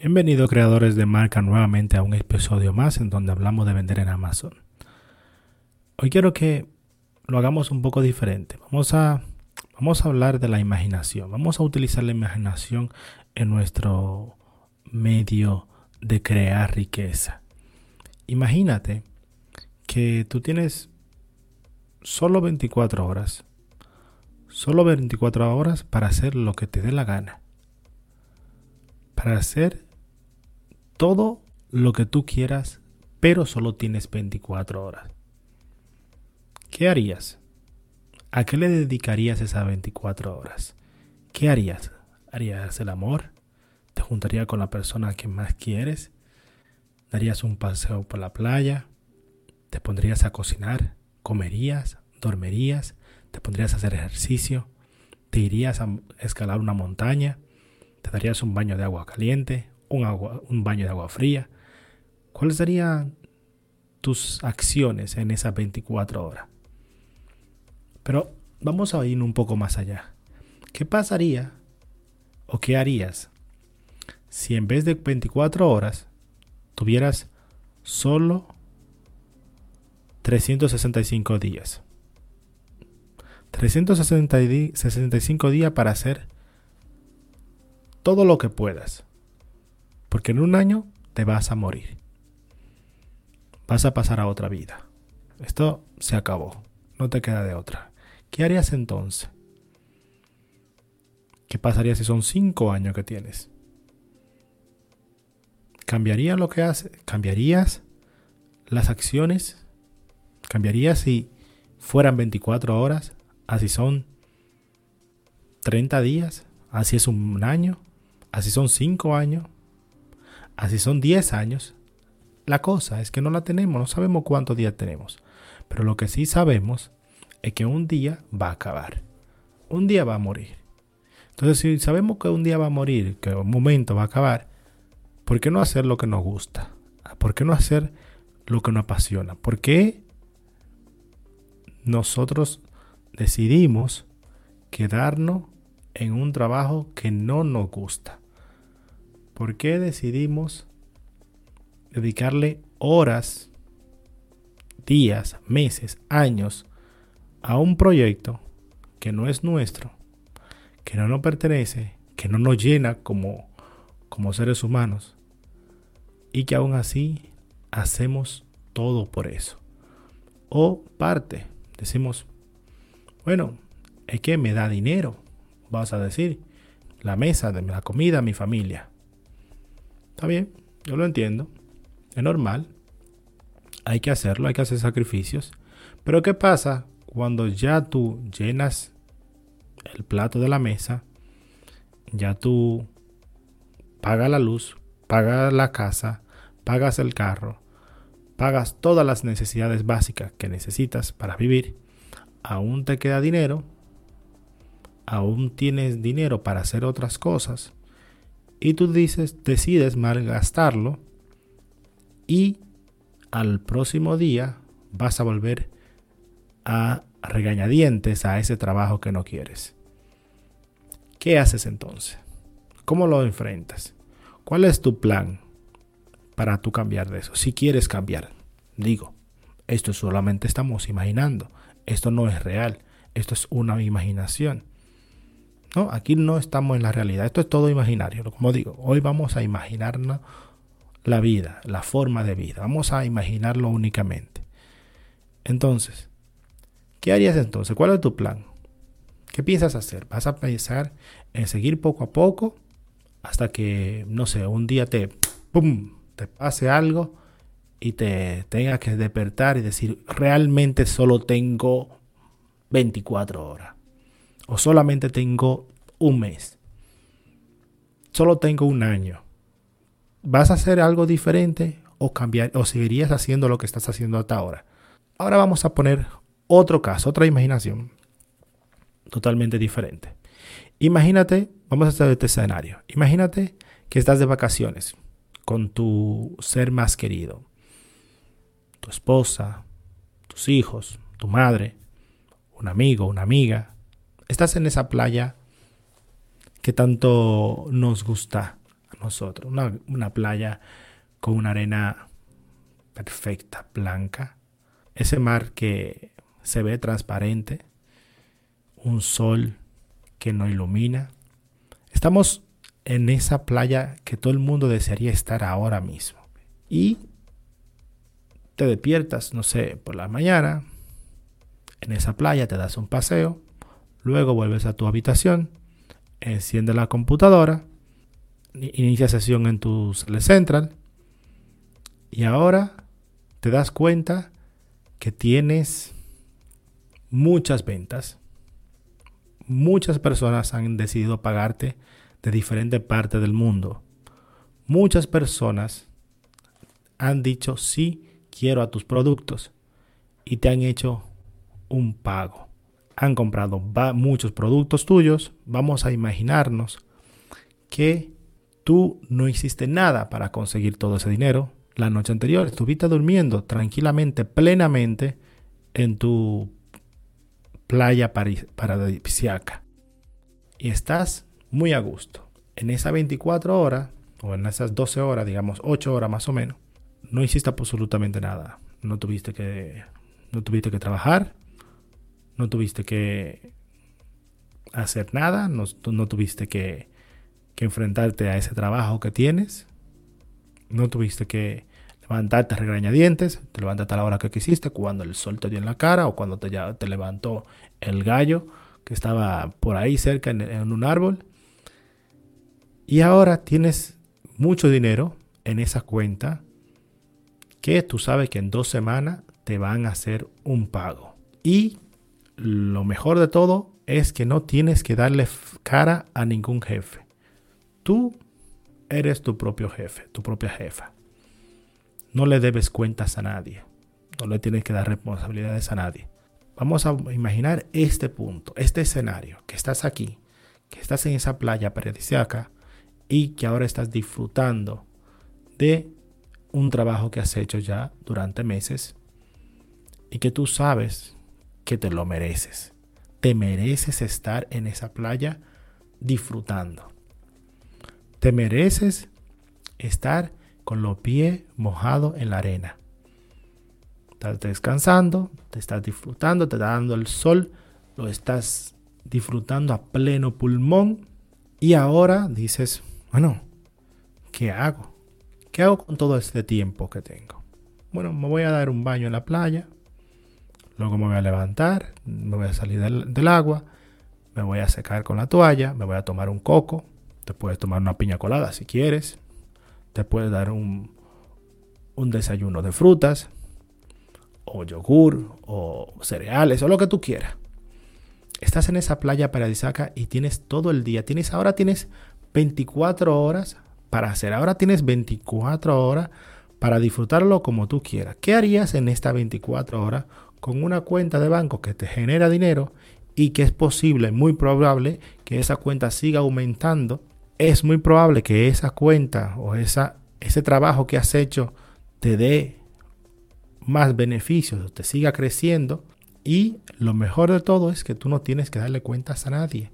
Bienvenidos creadores de marca nuevamente a un episodio más en donde hablamos de vender en Amazon. Hoy quiero que lo hagamos un poco diferente. Vamos a, vamos a hablar de la imaginación. Vamos a utilizar la imaginación en nuestro medio de crear riqueza. Imagínate que tú tienes solo 24 horas. Solo 24 horas para hacer lo que te dé la gana. Para hacer todo lo que tú quieras, pero solo tienes 24 horas. ¿Qué harías? ¿A qué le dedicarías esas 24 horas? ¿Qué harías? ¿Harías el amor? ¿Te juntarías con la persona que más quieres? ¿Darías un paseo por la playa? ¿Te pondrías a cocinar? ¿Comerías? ¿Dormirías? ¿Te pondrías a hacer ejercicio? ¿Te irías a escalar una montaña? ¿Te darías un baño de agua caliente? Un, baño de agua fría. ¿Cuáles serían tus acciones en esas 24 horas? Pero vamos a ir un poco más allá. ¿Qué pasaría o qué harías si en vez de 24 horas tuvieras solo 365 días? 365 días para hacer todo lo que puedas. Porque en un año te vas a morir. Vas a pasar a otra vida. Esto se acabó. No te queda de otra. ¿Qué harías entonces? ¿Qué pasaría si son cinco años que tienes? ¿Cambiaría lo que haces? ¿Cambiarías las acciones? ¿Cambiarías si fueran 24 horas? ¿Así son 30 días? ¿Así es un año? ¿Así son cinco años? Así son 10 años. La cosa es que no la tenemos, no sabemos cuántos días tenemos. Pero lo que sí sabemos es que un día va a acabar. Un día va a morir. Entonces, si sabemos que un día va a morir, que un momento va a acabar, ¿por qué no hacer lo que nos gusta? ¿Por qué no hacer lo que nos apasiona? ¿Por qué nosotros decidimos quedarnos en un trabajo que no nos gusta? ¿Por qué decidimos dedicarle horas, días, meses, años a un proyecto que no es nuestro, que no nos pertenece, que no nos llena como, como seres humanos y que aún así hacemos todo por eso? O parte, decimos, bueno, es que me da dinero, vas a decir, la mesa la comida, mi familia. Está bien, yo lo entiendo. Es normal. Hay que hacerlo, hay que hacer sacrificios. Pero ¿qué pasa cuando ya tú llenas el plato de la mesa? Ya tú pagas la luz, pagas la casa, pagas el carro, pagas todas las necesidades básicas que necesitas para vivir. Aún te queda dinero, aún tienes dinero para hacer otras cosas y tú dices, decides malgastarlo y al próximo día vas a volver a regañadientes a ese trabajo que no quieres. ¿Qué haces entonces? ¿Cómo lo enfrentas? ¿Cuál es tu plan para tú cambiar de eso? Si quieres cambiar, digo, esto solamente estamos imaginando, esto no es real, esto es una imaginación. No, aquí no estamos en la realidad. Esto es todo imaginario. Como digo, hoy vamos a imaginarnos la vida, la forma de vida. Vamos a imaginarlo únicamente. Entonces, ¿qué harías entonces? ¿Cuál es tu plan? ¿Qué piensas hacer? ¿Vas a pensar en seguir poco a poco hasta que, no sé, un día te, ¡pum!, te pase algo y te tengas que despertar y decir, realmente solo tengo 24 horas? O solamente tengo un mes, solo tengo un año. ¿Vas a hacer algo diferente o cambiar o seguirías haciendo lo que estás haciendo hasta ahora? Ahora vamos a poner otro caso, otra imaginación totalmente diferente. Imagínate, vamos a hacer este escenario. Imagínate que estás de vacaciones con tu ser más querido, tu esposa, tus hijos, tu madre, un amigo, una amiga, estás en esa playa que tanto nos gusta. A nosotros. Una, playa con una arena perfecta, blanca. Ese mar que se ve transparente. Un sol que nos ilumina. Estamos en esa playa que todo el mundo desearía estar ahora mismo. Y te despiertas, no sé, por la mañana, en esa playa te das un paseo, luego vuelves a tu habitación, enciendes la computadora, inicia sesión en tu Central y ahora te das cuenta que tienes muchas ventas. Muchas personas han decidido pagarte de diferentes partes del mundo. Muchas personas han dicho sí quiero a tus productos y te han hecho un pago. Han comprado muchos productos tuyos. Vamos a imaginarnos que tú no hiciste nada para conseguir todo ese dinero. La noche anterior estuviste durmiendo tranquilamente, plenamente en tu playa paradisíaca. Y estás muy a gusto. En esas 24 horas, o en esas 12 horas, digamos 8 horas más o menos, no hiciste absolutamente nada. No tuviste que, no tuviste que trabajar, no tuviste que hacer nada, no, no tuviste que, que enfrentarte a ese trabajo que tienes, no tuviste que levantarte regañadientes, te levantaste a la hora que quisiste, cuando el sol te dio en la cara o cuando te, te levantó el gallo que estaba por ahí cerca en, en un árbol. Y ahora tienes mucho dinero en esa cuenta que tú sabes que en dos semanas te van a hacer un pago. Y lo mejor de todo es que no tienes que darle cara a ningún jefe. Tú eres tu propio jefe, tu propia jefa. No le debes cuentas a nadie. No le tienes que dar responsabilidades a nadie. Vamos a imaginar este punto, este escenario, que estás aquí, que estás en esa playa paradisíaca y que ahora estás disfrutando de un trabajo que has hecho ya durante meses y que tú sabes que te lo mereces. Te mereces estar en esa playa disfrutando. Te mereces estar con los pies mojados en la arena. Estás descansando, te estás disfrutando, te está dando el sol, lo estás disfrutando a pleno pulmón y ahora dices, bueno, ¿qué hago? ¿Qué hago con todo este tiempo que tengo? Bueno, me voy a dar un baño en la playa, luego me voy a levantar, me voy a salir del, agua, me voy a secar con la toalla, me voy a tomar un coco, te puedes tomar una piña colada si quieres, te puedes dar un, un desayuno de frutas, o yogur, o cereales, o lo que tú quieras. Estás en esa playa paradisíaca y tienes todo el día, tienes ahora tienes 24 horas para hacer. Ahora tienes 24 horas para disfrutarlo como tú quieras. ¿Qué harías en estas 24 horas con una cuenta de banco que te genera dinero y que es posible, muy probable, que esa cuenta siga aumentando? Es muy probable que esa cuenta o esa, ese trabajo que has hecho te dé más beneficios, te siga creciendo y lo mejor de todo es que tú no tienes que darle cuentas a nadie,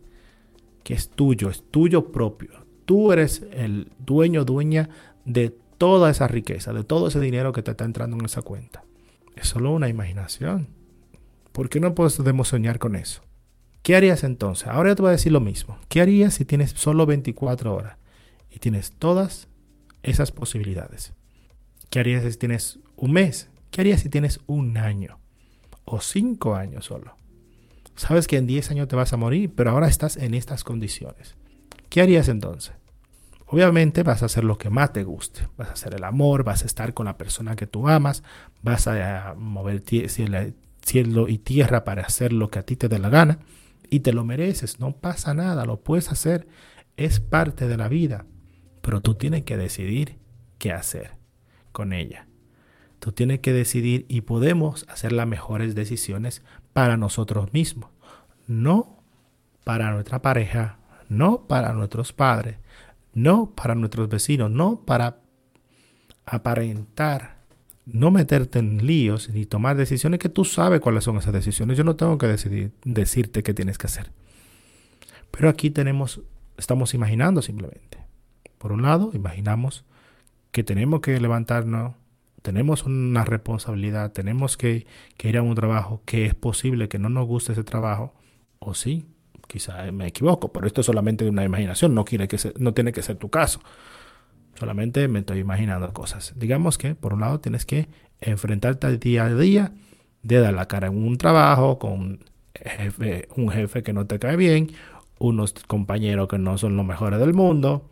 que es tuyo, es tuyo propio tú eres el dueño, dueña de toda esa riqueza, de todo ese dinero que te está entrando en esa cuenta. Es solo una imaginación. ¿Por qué no podemos soñar con eso? ¿Qué harías entonces? Ahora yo te voy a decir lo mismo. ¿Qué harías si tienes solo 24 horas y tienes todas esas posibilidades? ¿Qué harías si tienes un mes? ¿Qué harías si tienes un año? O cinco años solo. Sabes que en 10 años te vas a morir, pero ahora estás en estas condiciones. ¿Qué harías entonces? Obviamente vas a hacer lo que más te guste. Vas a hacer el amor, vas a estar con la persona que tú amas, vas a mover cielo y tierra para hacer lo que a ti te dé la gana y te lo mereces. No pasa nada, lo puedes hacer. Es parte de la vida. Pero tú tienes que decidir qué hacer con ella. Tú tienes que decidir y podemos hacer las mejores decisiones para nosotros mismos, no para nuestra pareja, no para nuestros padres, no para nuestros vecinos, no para aparentar, no meterte en líos ni tomar decisiones que tú sabes cuáles son esas decisiones. Yo no tengo que decirte qué tienes que hacer. Pero aquí tenemos, estamos imaginando simplemente. Por un lado, imaginamos que tenemos que levantarnos, tenemos una responsabilidad, tenemos que, ir a un trabajo, que es posible que no nos guste ese trabajo, o sí, quizá me equivoco, pero esto es solamente una imaginación, no, quiere que no tiene que ser tu caso. Solamente me estoy imaginando cosas. Digamos que, por un lado, tienes que enfrentarte día a día de dar la cara en un trabajo con un jefe que no te cae bien, unos compañeros que no son los mejores del mundo,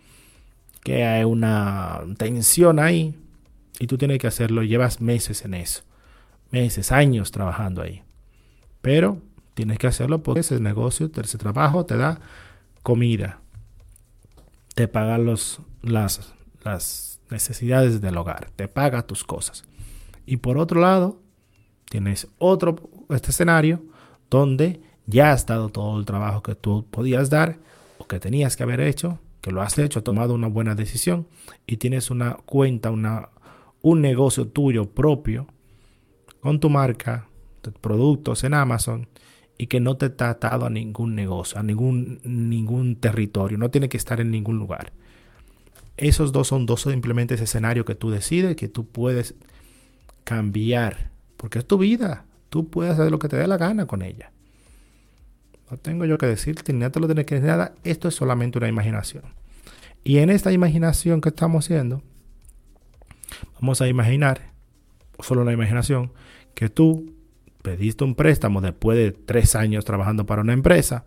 que hay una tensión ahí y tú tienes que hacerlo. Llevas meses en eso, meses, años trabajando ahí. Pero tienes que hacerlo porque ese negocio, ese trabajo te da comida, te paga los, las, las necesidades del hogar, te paga tus cosas. Y por otro lado, tienes otro este escenario donde ya has dado todo el trabajo que tú podías dar o que tenías que haber hecho, que lo has hecho, has tomado una buena decisión y tienes una cuenta, una, un negocio tuyo propio con tu marca, productos en Amazon y que no te está atado a ningún negocio, a ningún, ningún territorio, no tiene que estar en ningún lugar. Esos dos son dos simplemente escenarios que tú decides, que tú puedes cambiar, porque es tu vida, tú puedes hacer lo que te dé la gana con ella. No tengo yo que decirte, ni te lo tienes que decir nada, esto es solamente una imaginación. Y en esta imaginación que estamos haciendo, vamos a imaginar, solo una imaginación, que tú pediste un préstamo después de tres años trabajando para una empresa,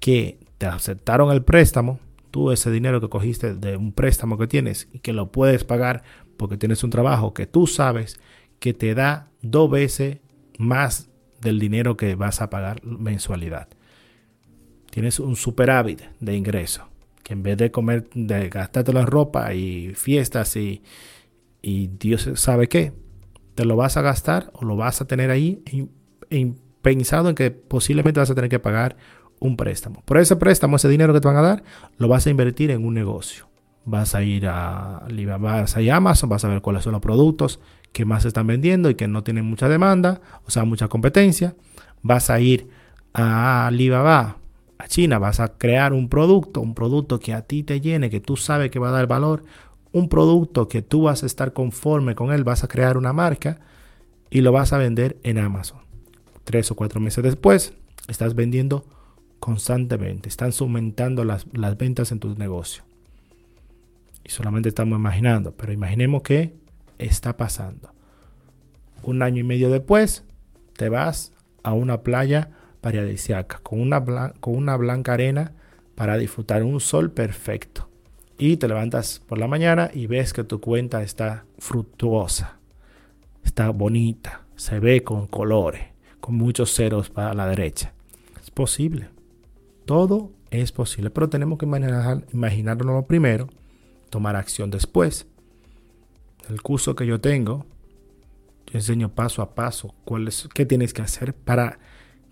que te aceptaron el préstamo, tú ese dinero que cogiste de un préstamo que tienes y que lo puedes pagar porque tienes un trabajo que tú sabes que te da dos veces más del dinero que vas a pagar mensualidad. Tienes un superávit de ingreso que en vez de comer, de gastártelo en ropa y fiestas y, y Dios sabe qué, te lo vas a gastar o lo vas a tener ahí pensado en que posiblemente vas a tener que pagar un préstamo. Por ese préstamo, ese dinero que te van a dar, lo vas a invertir en un negocio. Vas a ir a vas a, Amazon, vas a ver cuáles son los productos que más se están vendiendo y que no tienen mucha demanda, o sea, mucha competencia. Vas a ir a Alibaba, a China, vas a crear un producto, un producto que a ti te llene, que tú sabes que va a dar valor, un producto que tú vas a estar conforme con él, vas a crear una marca y lo vas a vender en Amazon. Tres o cuatro meses después, estás vendiendo constantemente, están aumentando las, las ventas en tu negocio. Y solamente estamos imaginando, pero imaginemos que está pasando. Un año y medio después, te vas a una playa paradisiaca con una, con una blanca arena para disfrutar un sol perfecto. Y te levantas por la mañana y ves que tu cuenta está fructuosa, está bonita, se ve con colores, con muchos ceros para la derecha. Es posible. Todo es posible, pero tenemos que imaginar, primero, tomar acción después. El curso que yo tengo, yo enseño paso a paso cuál es, qué tienes que hacer para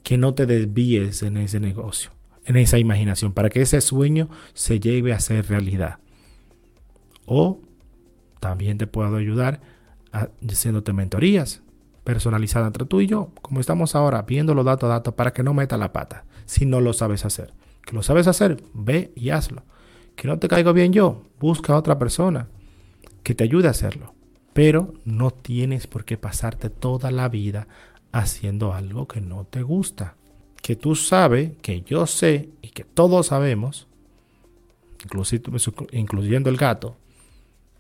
que no te desvíes en ese negocio, en esa imaginación, para que ese sueño se lleve a ser realidad. O también te puedo ayudar haciéndote mentorías personalizadas entre tú y yo, como estamos ahora, viendo los datos a datos para que no meta la pata si no lo sabes hacer. Que lo sabes hacer, ve y hazlo. Que no te caigo bien yo, busca a otra persona que te ayude a hacerlo. Pero no tienes por qué pasarte toda la vida haciendo algo que no te gusta. Que tú sabes, que yo sé y que todos sabemos, incluyendo el gato,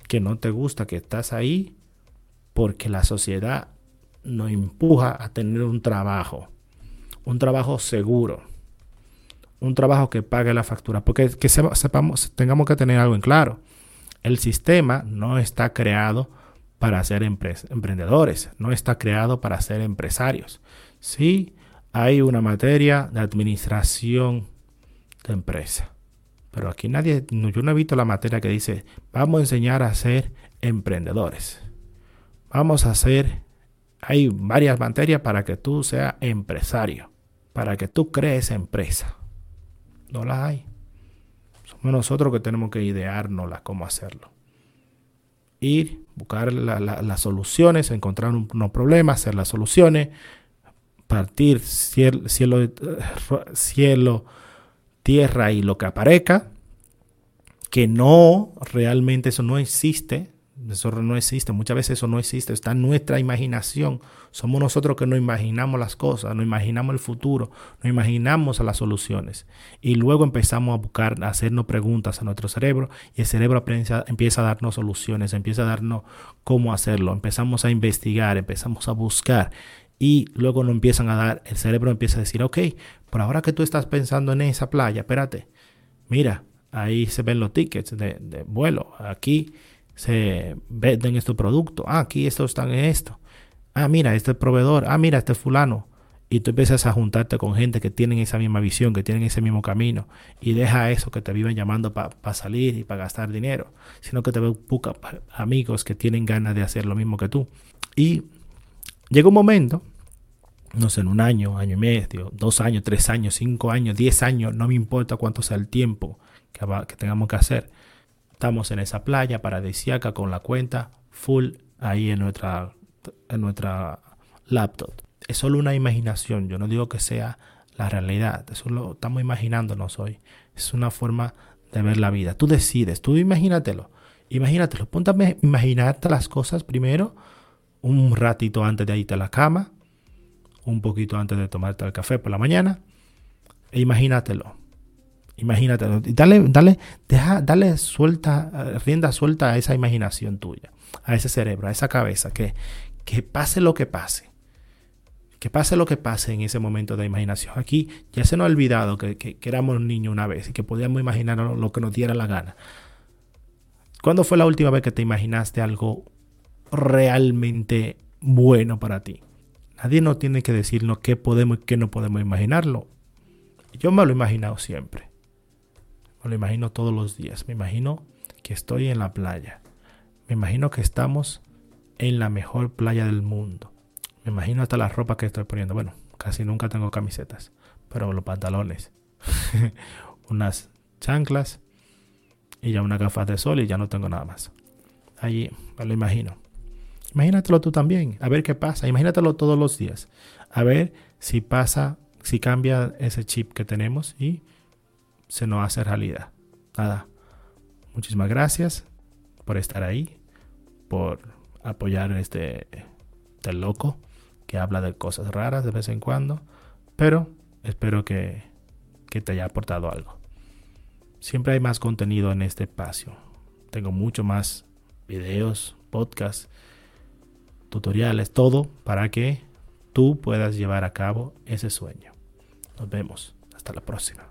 que no te gusta, que estás ahí porque la sociedad nos empuja a tener un trabajo, un trabajo seguro, un trabajo que pague la factura. Porque que sepamos, tengamos que tener algo en claro. El sistema no está creado para ser emprendedores, no está creado para ser empresarios. Sí, hay una materia de administración de empresa. Pero aquí nadie, yo no he visto la materia que dice, vamos a enseñar a ser emprendedores. Vamos a hacer, hay varias materias para que tú seas empresario, para que tú crees empresa. No las hay. Somos nosotros que tenemos que ideárnoslas cómo hacerlo. Ir, buscar las soluciones, encontrar unos problemas, hacer las soluciones, partir cielo, cielo, cielo, tierra y lo que aparezca, que no, realmente eso no existe, eso no existe, muchas veces eso no existe, está en nuestra imaginación. Somos nosotros que no imaginamos las cosas, no imaginamos el futuro, no imaginamos las soluciones. Y luego empezamos a buscar, a hacernos preguntas a nuestro cerebro y el cerebro empieza a darnos soluciones, empieza a darnos cómo hacerlo. Empezamos a investigar, empezamos a buscar y luego nos empiezan a dar, el cerebro empieza a decir, ok, por ahora que tú estás pensando en esa playa, espérate, mira, ahí se ven los tickets de, vuelo, aquí se venden estos productos. Ah, aquí estos están en esto. Ah, mira, este proveedor. Ah, mira, este fulano. Y tú empiezas a juntarte con gente que tienen esa misma visión, que tienen ese mismo camino. Y deja eso que te viven llamando para salir y para gastar dinero. Sino que te busca amigos que tienen ganas de hacer lo mismo que tú. Y llega un momento, no sé, en un año, año y medio, dos años, tres años, cinco años, diez años, no me importa cuánto sea el tiempo que, que tengamos que hacer Estamos en esa playa paradisíaca con la cuenta full ahí en nuestra, en nuestra laptop. Es solo una imaginación, yo no digo que sea la realidad, eso lo estamos imaginándonos hoy. Es una forma de ver la vida. Tú decides, tú imagínatelo, imagínatelo, ponte a imaginarte las cosas primero, un ratito antes de irte a la cama, un poquito antes de tomarte el café por la mañana, e imagínatelo. Imagínate, dale, dale, deja, dale suelta, eh, rienda suelta a esa imaginación tuya, a ese cerebro, a esa cabeza, que, que pase lo que pase. Que pase lo que pase en ese momento de imaginación. Aquí ya se nos ha olvidado que, que, éramos niños una vez y que podíamos imaginar lo que nos diera la gana. ¿Cuándo fue la última vez que te imaginaste algo realmente bueno para ti? Nadie nos tiene que decirnos qué podemos y qué no podemos imaginarlo. Yo me lo he imaginado siempre. Me lo imagino todos los días. Me imagino que estoy en la playa. Me imagino que estamos en la mejor playa del mundo. Me imagino hasta la ropa que estoy poniendo. Bueno, casi nunca tengo camisetas, pero los pantalones, unas chanclas y ya una gafas de sol y ya no tengo nada más. Allí me lo imagino. Imagínatelo tú también, a ver qué pasa. Imagínatelo todos los días. A ver si pasa, si cambia ese chip que tenemos y se nos hace realidad. Nada, muchísimas gracias por estar ahí, por apoyar este, este loco que habla de cosas raras de vez en cuando, pero espero que, que te haya aportado algo. Siempre hay más contenido en este espacio. Tengo mucho más videos, podcasts, tutoriales, todo para que tú puedas llevar a cabo ese sueño. Nos vemos. Hasta la próxima.